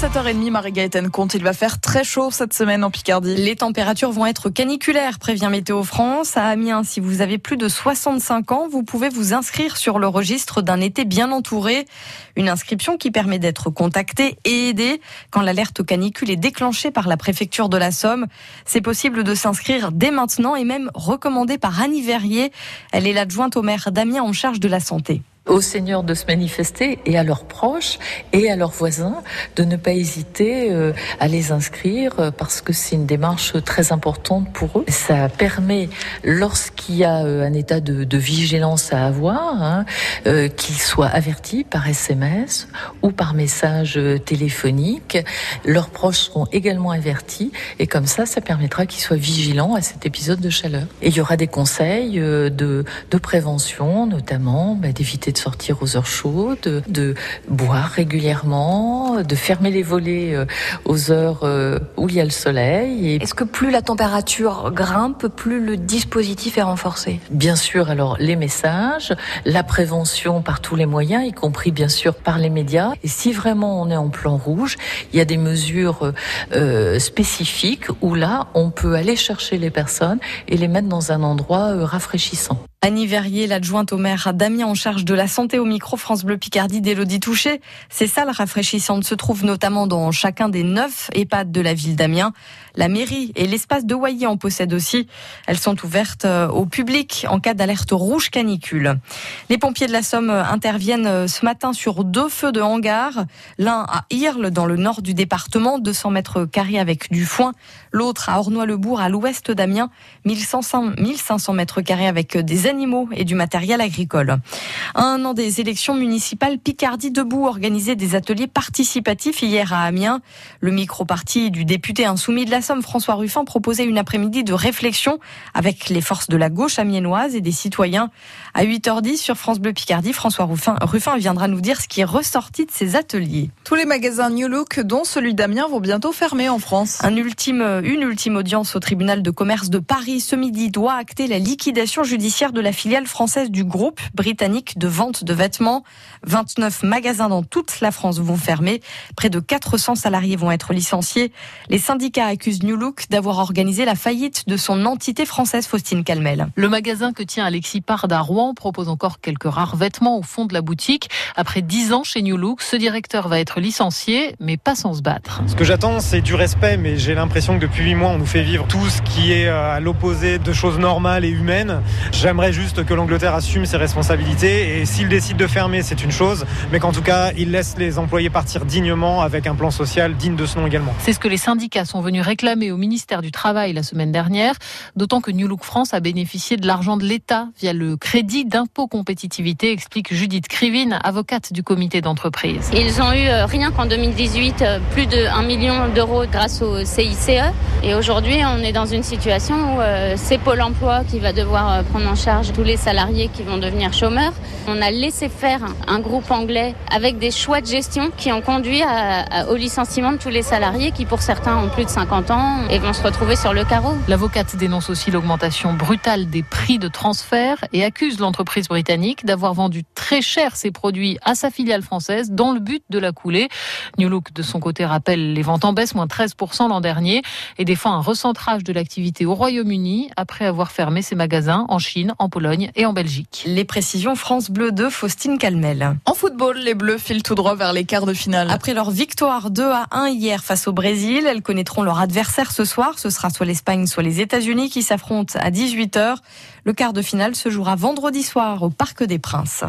7h30, Marie-Gaëtane Comte, il va faire très chaud cette semaine en Picardie. Les températures vont être caniculaires, prévient Météo France. À Amiens, si vous avez plus de 65 ans, vous pouvez vous inscrire sur le registre d'un été bien entouré. Une inscription qui permet d'être contacté et aidé quand l'alerte canicule est déclenchée par la préfecture de la Somme. C'est possible de s'inscrire dès maintenant et même recommandé par Annie Verrier. Elle est l'adjointe au maire d'Amiens en charge de la santé aux seigneurs de se manifester et à leurs proches et à leurs voisins de ne pas hésiter euh, à les inscrire euh, parce que c'est une démarche très importante pour eux. Ça permet, lorsqu'il y a euh, un état de, vigilance à avoir, hein, qu'ils soient avertis par SMS ou par message téléphonique. Leurs proches seront également avertis et comme ça, ça permettra qu'ils soient vigilants à cet épisode de chaleur. Et il y aura des conseils de, de prévention, notamment bah, d'éviter de sortir aux heures chaudes, de boire régulièrement, de fermer les volets euh, aux heures euh, où il y a le soleil. Est-ce que plus la température grimpe, plus le dispositif est renforcé? Bien sûr, alors les messages, la prévention par tous les moyens, y compris bien sûr par les médias. Et si vraiment on est en plan rouge, il y a des mesures euh, spécifiques où là, on peut aller chercher les personnes et les mettre dans un endroit rafraîchissant. Annie Verrier, l'adjointe au maire Damien en charge de la santé au micro France Bleu Picardie d'Élodie Touché. Ces salles rafraîchissantes se trouvent notamment dans chacun des neuf EHPAD de la ville d'Amiens. La mairie et l'espace de Wailly en possèdent aussi. Elles sont ouvertes euh, au public en cas d'alerte rouge canicule. Les pompiers de la Somme interviennent euh, ce matin sur deux feux de hangar. L'un à Irle, dans le nord du département, 200 mètres carrés avec du foin. L'autre à Ornois-le-Bourg, à l'ouest d'Amiens, 1500 mètres carrés avec des animaux et du matériel agricole. un an des élections municipales, Picardie Debout organisait des ateliers participatifs hier à Amiens. Le micro-parti du député insoumis de la Somme, François Ruffin, proposait une après-midi de réflexion avec les forces de la gauche amiénoise et des citoyens. À 8h10 sur France Bleu Picardie, François Ruffin, Ruffin viendra nous dire ce qui est ressorti de ces ateliers. Tous les magasins New Look, dont celui d'Amiens, vont bientôt fermer en France. Un ultime, une ultime audience au tribunal de commerce de Paris ce midi doit acter la liquidation judiciaire de la filiale française du groupe britannique de vente de vêtements. 29 magasins dans toute la France vont fermer. Près de 400 salariés vont être licenciés. Les syndicats accusent New Look d'avoir organisé la faillite de son entité française Faustine Calmel. Le magasin que tient Alexis Pard à Rouen propose encore quelques rares vêtements au fond de la boutique. Après 10 ans chez New Look, ce directeur va être licencié, mais pas sans se battre. Ce que j'attends, c'est du respect, mais j'ai l'impression que depuis 8 mois, on nous fait vivre tout ce qui est euh, à l'opposé de choses normales et humaines. J'aimerais juste que l'Angleterre assume ses responsabilités et s'il décide de fermer, c'est une chose, mais qu'en tout cas, il laisse les employés partir dignement avec un plan social digne de ce nom également. C'est ce que les syndicats sont venus réclamer au ministère du Travail la semaine dernière, d'autant que New Look France a bénéficié de l'argent de l'État via le crédit d'impôt compétitivité, explique Judith Krivine, avocate du comité d'entreprise. Ils ont eu euh, rien qu'en 2018 euh, plus de 1 million d'euros grâce au CICE et aujourd'hui on est dans une situation où euh, c'est Pôle emploi qui va devoir prendre en charge tous les salariés qui vont devenir chômeurs. On a laissé faire un groupe anglais avec des choix de gestion qui ont conduit au licenciement de tous les salariés qui pour certains ont plus de 50 ans et vont se retrouver sur le carreau. L'avocate dénonce aussi l'augmentation brutale des prix de transfert et accuse l'entreprise britannique d'avoir vendu très cher ses produits à sa filiale française dans le but de la couler. New Look de son côté rappelle les ventes en baisse, moins 13% l'an dernier et défend un recentrage de l'activité au Royaume-Uni après avoir fermé ses magasins en Chine, en Pologne et en Belgique. Les précisions France Bleu de Faustine Calmel. En football, les Bleus filent tout droit vers les quarts de finale. Après leur victoire 2 à 1 hier face au Brésil, elles connaîtront leur adversaire ce soir. Ce sera soit l'Espagne, soit les États-Unis qui s'affrontent à 18h. Le quart de finale se jouera vendredi soir au Parc des Princes.